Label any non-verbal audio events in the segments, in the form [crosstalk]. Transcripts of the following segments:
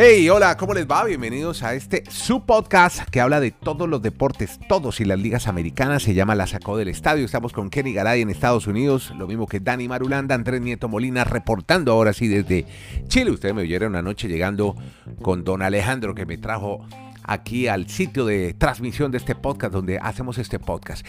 Hey, hola, ¿cómo les va? Bienvenidos a este su podcast que habla de todos los deportes, todos y las ligas americanas. Se llama La Sacó del Estadio. Estamos con Kenny Garay en Estados Unidos, lo mismo que Dani Marulanda, Andrés Nieto Molina, reportando ahora sí desde Chile. Ustedes me oyeron anoche llegando con don Alejandro que me trajo aquí al sitio de transmisión de este podcast donde hacemos este podcast.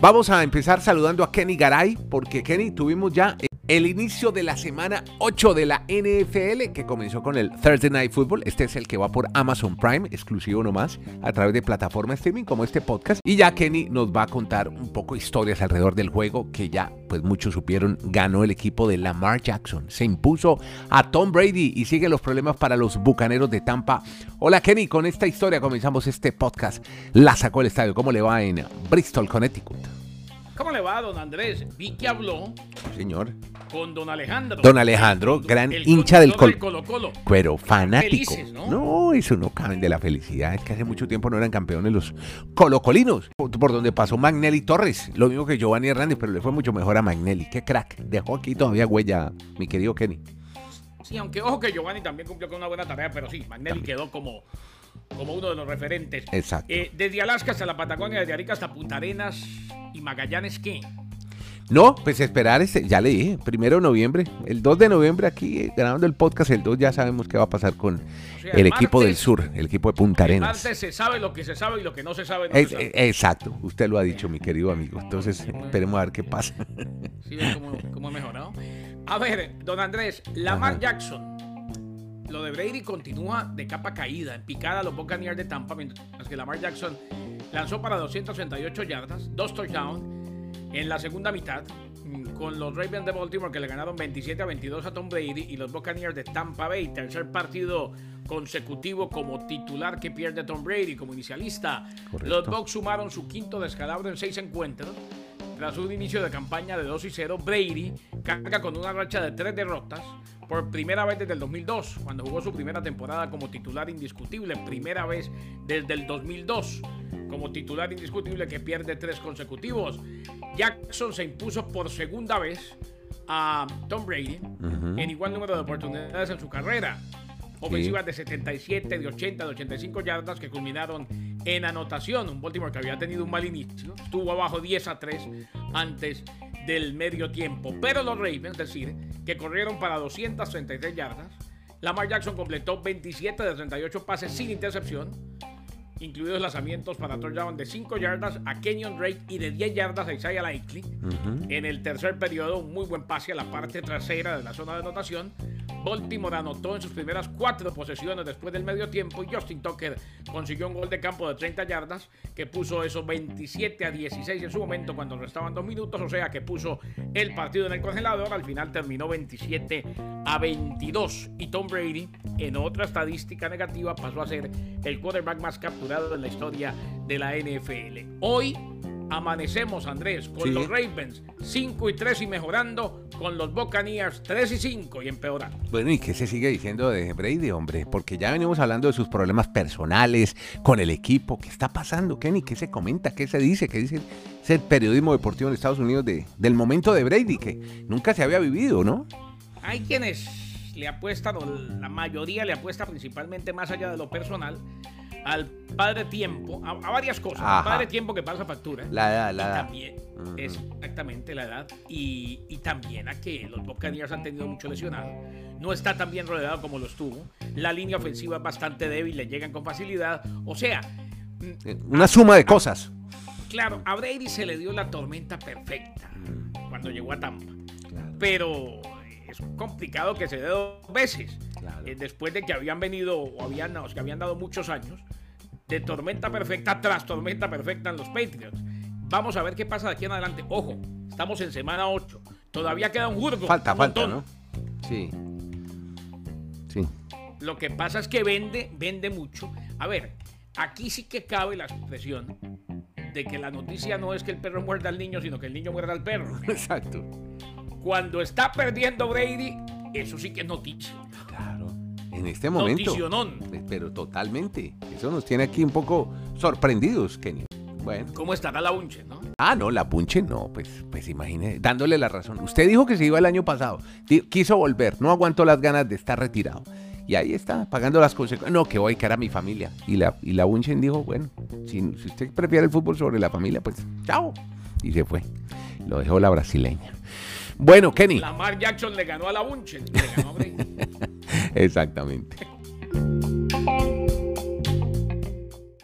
Vamos a empezar saludando a Kenny Garay porque Kenny tuvimos ya el inicio de la semana 8 de la NFL que comenzó con el Thursday Night Football. Este es el que va por Amazon Prime, exclusivo nomás, a través de plataforma streaming como este podcast. Y ya Kenny nos va a contar un poco historias alrededor del juego que ya, pues muchos supieron, ganó el equipo de Lamar Jackson. Se impuso a Tom Brady y sigue los problemas para los bucaneros de Tampa. Hola Kenny, con esta historia comenzamos este podcast. La sacó el estadio. ¿Cómo le va en Bristol, Connecticut? ¿Cómo le va, don Andrés? Vi que habló. Señor. Con don Alejandro. Don Alejandro, gran hincha del Colo, Colo -Colo. Pero fanático. Felices, ¿no? ¿no? eso no caben de la felicidad. Es que hace mucho tiempo no eran campeones los colocolinos. Por, por donde pasó Magnelli Torres. Lo mismo que Giovanni Hernández, pero le fue mucho mejor a Magnelli. Qué crack. Dejó aquí todavía huella, mi querido Kenny. Sí, aunque ojo que Giovanni también cumplió con una buena tarea, pero sí, Magnelli También. quedó como, como uno de los referentes. Exacto. Eh, desde Alaska hasta la Patagonia, desde Arica hasta Punta Arenas y Magallanes, ¿qué? No, pues esperar, este, ya le dije, primero de noviembre, el 2 de noviembre aquí eh, grabando el podcast, el 2 ya sabemos qué va a pasar con O sea, el, el equipo del sur, el equipo de Punta El Arenas. martes se sabe lo que se sabe y lo que no se sabe no se sabe. eh, exacto, usted lo ha dicho, mi querido amigo. Entonces, esperemos a ver qué pasa. ¿Sí cómo, cómo he mejorado? A ver, don Andrés, Lamar Ajá. Jackson. Lo de Brady continúa de capa caída, en picada a los Buccaneers de Tampa, mientras que Lamar Jackson lanzó para 238 yardas, dos touchdowns en la segunda mitad, mm, con los Ravens de Baltimore que le ganaron 27 a 22 a Tom Brady y los Buccaneers de Tampa Bay, tercer partido consecutivo como titular que pierde Tom Brady como inicialista. Correcto. Los Bucks sumaron su quinto descalabro en seis encuentros. Tras un inicio de campaña de 2 y 0, Brady carga con una racha de tres derrotas por primera vez desde el 2002, cuando jugó su primera temporada como titular indiscutible, primera vez desde el 2002 como titular indiscutible que pierde tres consecutivos. Jackson se impuso por segunda vez a Tom Brady en igual número de oportunidades en su carrera. Ofensivas de 77, de 80, de 85 yardas que culminaron en anotación. Un Baltimore que había tenido un mal inicio. Estuvo abajo 10 a 3 antes del medio tiempo. Pero los Ravens, es decir, que corrieron para 233 yardas. Lamar Jackson completó 27 de 38 pases sin intercepción incluidos lanzamientos para touchdown de 5 yardas a Kenyon Drake y de 10 yardas a Isaiah Likely. En el tercer periodo, un muy buen pase a la parte trasera de la zona de anotación. Baltimore anotó en sus primeras cuatro posesiones después del medio tiempo y Justin Tucker consiguió un gol de campo de 30 yardas que puso esos 27 a 16 en su momento cuando restaban dos minutos, o sea que puso el partido en el congelador. Al final terminó 27 a 22 y Tom Brady, en otra estadística negativa, pasó a ser el quarterback más capturado en la historia de la NFL. Hoy amanecemos, Andrés, con Sí. los Ravens 5 y 3 y mejorando, con los Buccaneers 3 y 5 y empeorando. Bueno, ¿y qué se sigue diciendo de Brady, hombre? Porque ya venimos hablando de sus problemas personales con el equipo. ¿Qué está pasando, Kenny? ¿Qué se comenta? ¿Qué se dice? ¿Qué dice el periodismo deportivo en Estados Unidos de, del momento de Brady, que nunca se había vivido, ¿no? Hay quienes le apuestan, o la mayoría le apuesta principalmente más allá de lo personal, al padre tiempo, a, a varias cosas. Ajá. Al padre tiempo que pasa factura. La edad, la edad. también, exactamente la edad. Y, y también a que los Buccaneers han tenido mucho lesionado. No está tan bien rodeado como lo estuvo. La línea ofensiva es bastante débil, le llegan con facilidad. O sea, mm, Una suma de cosas. claro, a Brady se le dio la tormenta perfecta cuando llegó a Tampa. Claro. Pero es complicado que se dé dos veces. Claro. Eh, después de que habían venido o habían, o que habían dado muchos años de tormenta perfecta tras tormenta perfecta en los Patriots. Vamos a ver qué pasa de aquí en adelante. Ojo, estamos en semana 8. Todavía queda un jurgo. Falta, un falta. ¿no? Sí. Sí. Lo que pasa es que vende, vende mucho. A ver, aquí sí que cabe la expresión de que la noticia no es que el perro muerda al niño, sino que el niño muerda al perro. [laughs] Exacto. Cuando está perdiendo Brady, eso sí que es noticia. Claro. En este momento. Noticionón. Pero totalmente. Eso nos tiene aquí un poco sorprendidos, Kenny. Bueno. ¿Cómo estará la Bunche, no? Ah, no, la Bunche no, pues, pues imagine, dándole la razón. Usted dijo que se iba el año pasado, quiso volver, no aguantó las ganas de estar retirado. Y ahí está, pagando las consecuencias. No, que voy a quedar a mi familia. Y la, y la Bunchen dijo, bueno, si, si usted prefiere el fútbol sobre la familia, pues chao. Y se fue. Lo dejó la brasileña. Bueno, Kenny. Lamar Jackson le ganó a la Bunchen. [laughs] Exactamente.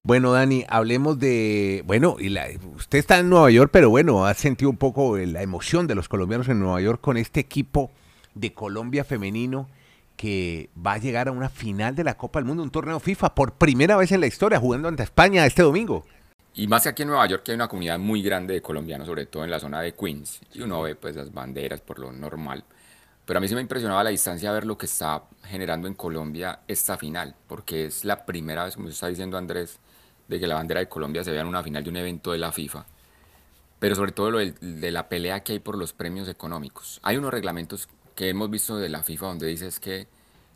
Bueno, Dani, hablemos de. Bueno, y la, usted está en Nueva York, pero bueno, ha sentido un poco la emoción de los colombianos en Nueva York con este equipo de Colombia femenino que va a llegar a una final de la Copa del Mundo, un torneo FIFA, por primera vez en la historia, jugando ante España este domingo. Y más que aquí en Nueva York, que hay una comunidad muy grande de colombianos, sobre todo en la zona de Queens, y uno ve pues las banderas por lo normal. Pero a mí sí me impresionaba la distancia ver lo que está generando en Colombia esta final, porque es la primera vez, como está diciendo Andrés, de que la bandera de Colombia se vea en una final de un evento de la FIFA. Pero sobre todo lo de, de la pelea que hay por los premios económicos. Hay unos reglamentos que hemos visto de la FIFA donde dice que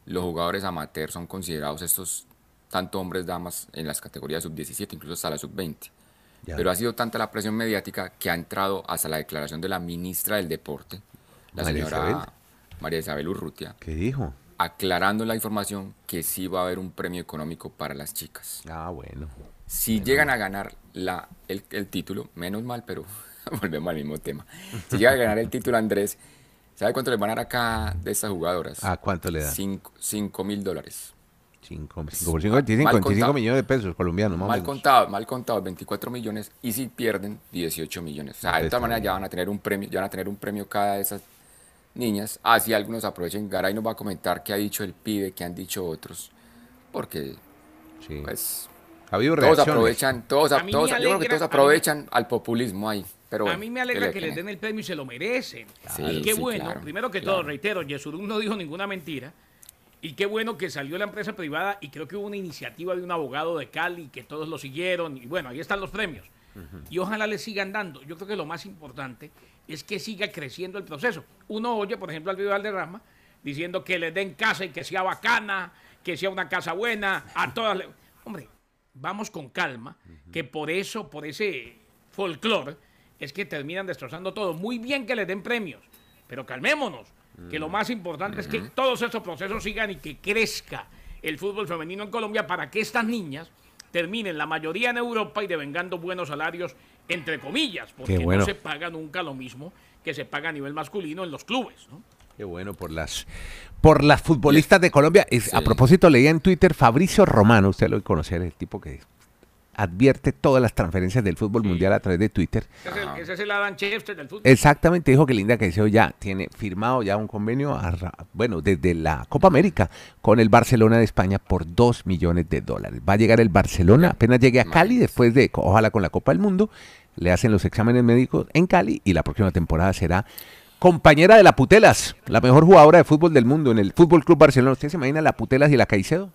los jugadores amateurs son considerados estos tanto hombres damas en las categorías sub-17, incluso hasta la sub-20. Pero ha sido tanta la presión mediática que ha entrado hasta la declaración de la ministra del Deporte, la señora María Isabel Urrutia. ¿Qué dijo? Aclarando la información que sí va a haber un premio económico para las chicas. Ah, bueno. Si llegan a ganar la, el, el título, menos mal, pero [laughs] volvemos al mismo tema. Si llegan a ganar el título, Andrés, ¿Sabe cuánto le van a dar acá de estas jugadoras? ¿A cuánto le da? 5 mil dólares. 5 por 5, 25 millones de pesos colombianos. mal contado, mal contado, 24 millones. Y si pierden, 18 millones. O sea, de esta manera ya van a tener un premio, ya van a tener un premio cada de esas niñas. Así algunos aprovechen. Garay nos va a comentar qué ha dicho el pibe, qué han dicho otros. Porque, sí. pues, ha habido todos aprovechan, todos, todos yo creo que todos aprovechan al populismo ahí a mí me alegra que, les den el premio y se lo merecen. y qué bueno, primero que todo, reitero, Yesurum no dijo ninguna mentira. Y qué bueno que salió la empresa privada y creo que hubo una iniciativa de un abogado de Cali que todos lo siguieron. Y bueno, ahí están los premios. Y ojalá le sigan dando. Yo creo que lo más importante es que siga creciendo el proceso. Uno oye, por ejemplo, al de Valderrama diciendo que le den casa y que sea bacana, que sea una casa buena, a todas. Hombre, vamos con calma, que por eso, por ese folclore, es que terminan destrozando todo. Muy bien que les den premios, pero calmémonos, que lo más importante es que todos estos procesos sigan y que crezca el fútbol femenino en Colombia para que estas niñas terminen la mayoría en Europa y devengando buenos salarios, entre comillas, porque no se paga nunca lo mismo que se paga a nivel masculino en los clubes. Qué bueno por las por las futbolistas de Colombia. A propósito, leía en Twitter Fabricio Romano, usted lo conocer, el tipo que advierte todas las transferencias del fútbol mundial a través de Twitter. Ese es el Adam Chester del fútbol. Exactamente, dijo que Linda Caicedo ya tiene firmado ya un convenio, bueno, desde la Copa América con el Barcelona de España por 2 millones de dólares. Va a llegar el Barcelona, apenas llegue a Cali, después de, ojalá con la Copa del Mundo, le hacen los exámenes médicos en Cali y la próxima temporada será compañera de la Putelas, la mejor jugadora de fútbol del mundo en el Fútbol Club Barcelona. ¿Usted se imagina la Putelas y la Caicedo?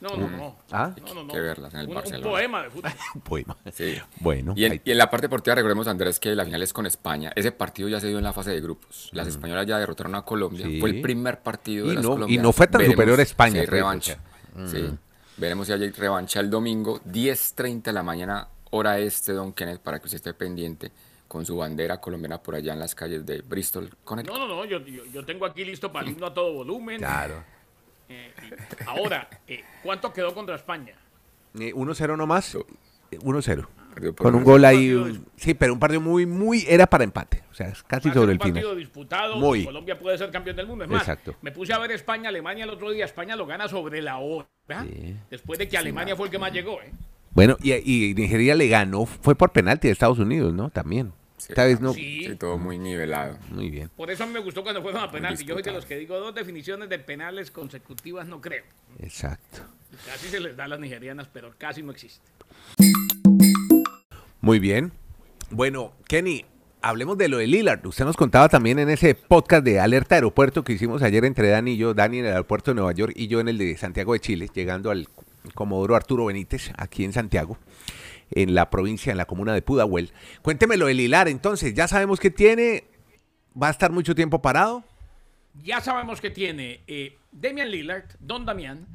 No, no, no. ¿Ah? que verlas en el Barcelona. Un poema de fútbol. [laughs] un poema. [laughs] Sí. Bueno. Y en, la parte deportiva recordemos, Andrés, que la final es con España. Ese partido ya se dio en la fase de grupos. Las españolas ya derrotaron a Colombia. Fue el primer partido de las no, Y no fue tan superior a España. Si revancha. Sí. Veremos si hay revancha el domingo, 10.30 de la mañana, hora este, Don Kenneth, para que usted esté pendiente con su bandera colombiana por allá en las calles de Bristol, Connecticut. No, no, no, yo, yo, tengo aquí listo para el a todo volumen. Claro. Eh, ahora, eh, ¿cuánto quedó contra España? 1-0 eh, nomás. 1-0. Con un gol ahí. sí, pero un partido muy, muy. Era para empate. O sea, casi sobre el final. Un partido disputado. Muy. Colombia puede ser campeón del mundo. Es más, Exacto. me puse a ver España, Alemania el otro día. España lo gana sobre la hora. Después de que Alemania fue el que más llegó. Bueno, y, y Nigeria le ganó. Fue por penalti de Estados Unidos, ¿no? También. Esta vez no. Sí. todo muy nivelado. Muy bien. Por eso a mí me gustó cuando fueron a penalti. Yo soy de los que digo dos definiciones de penales consecutivas, no creo. Exacto. Casi se les da a las nigerianas, pero casi no existe. Muy bien. Bueno, Kenny, hablemos de lo de Lillard. Usted nos contaba también en ese podcast de Alerta Aeropuerto que hicimos ayer entre Dani y yo, Dani en el aeropuerto de Nueva York y yo en el de Santiago de Chile, llegando al Comodoro Arturo Benítez, aquí en Santiago en la provincia, en la comuna de Pudahuel. Cuéntemelo el Hilar, entonces, ya sabemos que tiene, va a estar mucho tiempo parado. Ya sabemos que tiene eh, Damian Lillard, Don Damián,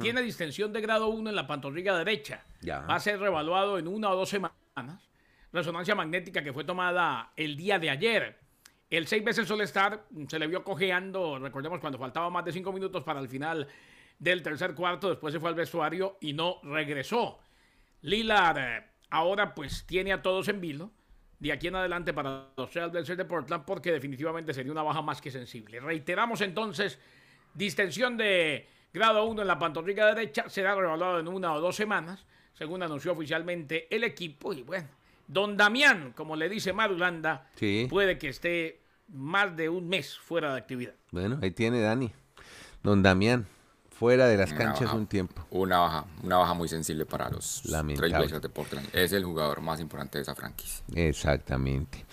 tiene distensión de grado 1 en la pantorrilla derecha. Va a ser revaluado en una o dos semanas Resonancia magnética que fue tomada el día de ayer. El seis veces All-Star se le vio cojeando, recordemos cuando faltaba más de cinco minutos para el final del tercer cuarto, después se fue al vestuario y no regresó. Lillard eh, ahora pues tiene a todos en vilo de aquí en adelante para los Trailblazers de Portland porque definitivamente sería una baja más que sensible. Reiteramos entonces, distensión de grado 1 en la pantorrilla derecha será revaluado en una o dos semanas, según anunció oficialmente el equipo y bueno, Don Damián, como le dice Marulanda, puede que esté más de un mes fuera de actividad. Bueno, ahí tiene Dani. Don Damián, fuera de las canchas un tiempo. Una baja, una baja muy sensible para los Trailblazers de Portland. Es el jugador más importante de esa franquicia. Exactamente.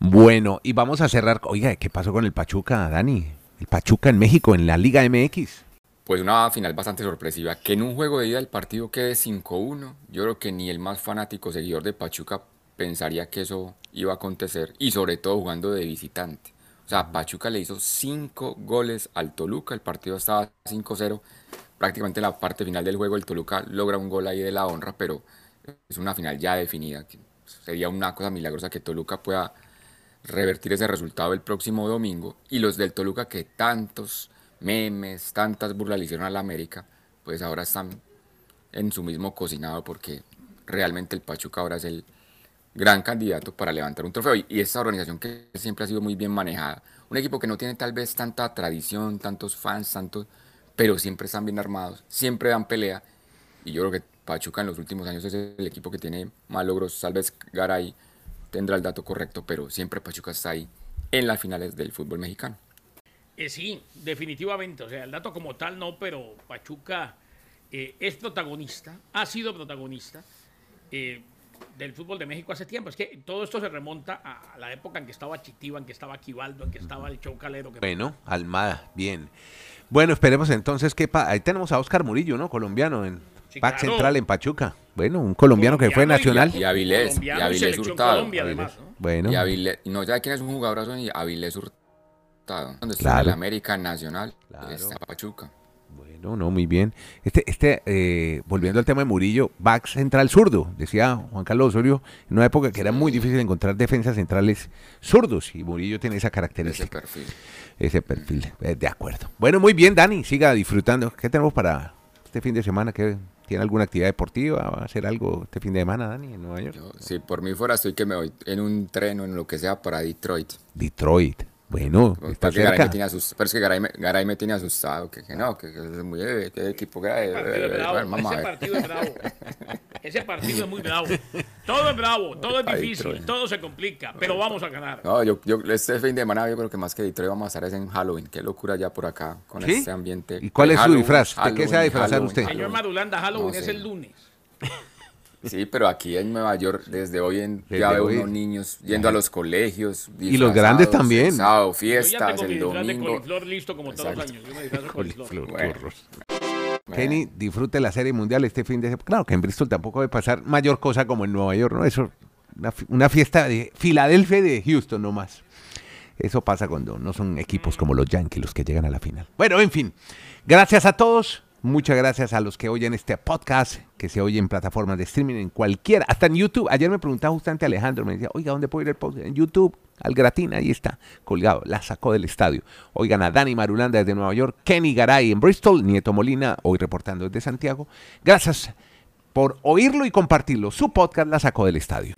Bueno, y vamos a cerrar. Oiga, ¿qué pasó con el Pachuca, Dani? El Pachuca en México, en la Liga MX. Pues una final bastante sorpresiva. Que en un juego de ida el partido quede 5-1. Yo creo que ni el más fanático seguidor de Pachuca pensaría que eso iba a acontecer. Y sobre todo jugando de visitante. O sea, Pachuca le hizo 5 goles al Toluca. El partido estaba 5-0. Prácticamente en la parte final del juego el Toluca logra un gol ahí de la honra. Pero es una final ya definida. Sería una cosa milagrosa que Toluca pueda revertir ese resultado el próximo domingo y los del Toluca que tantos memes, tantas burlas le hicieron a la América, pues ahora están en su mismo cocinado porque realmente el Pachuca ahora es el gran candidato para levantar un trofeo. Y esta organización que siempre ha sido muy bien manejada, un equipo que no tiene tal vez tanta tradición, tantos fans, tantos, pero siempre están bien armados, siempre dan pelea. Y yo creo que Pachuca en los últimos años es el equipo que tiene más logros, tal vez Garay tendrá el dato correcto, pero siempre Pachuca está ahí en las finales del fútbol mexicano. Eh, sí, definitivamente. O sea, el dato como tal no, pero Pachuca eh, es protagonista, ha sido protagonista eh, del fútbol de México hace tiempo. Es que todo esto se remonta a la época en que estaba Chitiva, en que estaba Quivaldo, en que estaba el Chocalero. Que... Bueno, Almada, bien. Bueno, esperemos entonces que... Ahí tenemos a Oscar Murillo, ¿no? Colombiano en Pac Central en Pachuca. Bueno, un colombiano, que fue nacional. Y Avilés, y Avilés Hurtado. Bueno. Y Avilés, no, ¿ya quién es un jugadorazo? Avilés Hurtado. Donde está el América Nacional, está Pachuca. Bueno, no, muy bien. Este, este eh, volviendo al tema de Murillo, back central zurdo, decía Juan Carlos Osorio, en una época que era muy difícil encontrar defensas centrales zurdos, y Murillo tiene esa característica. Ese perfil. Ese perfil, eh, de acuerdo. Bueno, muy bien, Dani, siga disfrutando. ¿Qué tenemos para este fin de semana? ¿Qué, ¿Tiene alguna actividad deportiva? ¿Va a hacer algo este fin de semana, Dani, en Nueva York? si por mí fuera, estoy que me voy en un tren o en lo que sea para Detroit. Detroit. Bueno, está cerca. Garay me tiene asustado, pero es que Garay me, tiene asustado, que, que no, que, que, es muy eh, que equipo que ese partido es bravo. Ese partido es muy bravo. Todo es bravo, todo es difícil, todo se complica, pero vamos a ganar. No, yo, yo este fin de semana yo creo que más que Detroit vamos a estar es en Halloween. Qué locura ya por acá con este ambiente. ¿Y cuál es su disfraz? ¿De qué se va a disfrazar usted? Señor Madulanda, Halloween es el lunes. [laughs] Sí, pero aquí en Nueva York, desde hoy en, ya veo unos niños yendo a los colegios. Y los grandes también. Sábado, fiestas, el domingo. De listo como todos los años. Yo me Kenny, disfrute la Serie Mundial este fin de semana. Claro que en Bristol tampoco debe pasar mayor cosa como en Nueva York, ¿no? Eso, una, una fiesta de Filadelfia y de Houston nomás. Eso pasa cuando no son equipos como los Yankees los que llegan a la final. Bueno, en fin. Gracias a todos. Muchas gracias a los que oyen este podcast, que se oye en plataformas de streaming, en cualquiera, hasta en YouTube. Ayer me preguntaba justamente Alejandro, me decía, oiga, ¿dónde puedo ir el podcast? En YouTube, al Gratín, ahí está, colgado, la sacó del estadio. Oigan a Dani Marulanda desde Nueva York, Kenny Garay en Bristol, Nieto Molina, hoy reportando desde Santiago. Gracias por oírlo y compartirlo. Su podcast la sacó del estadio.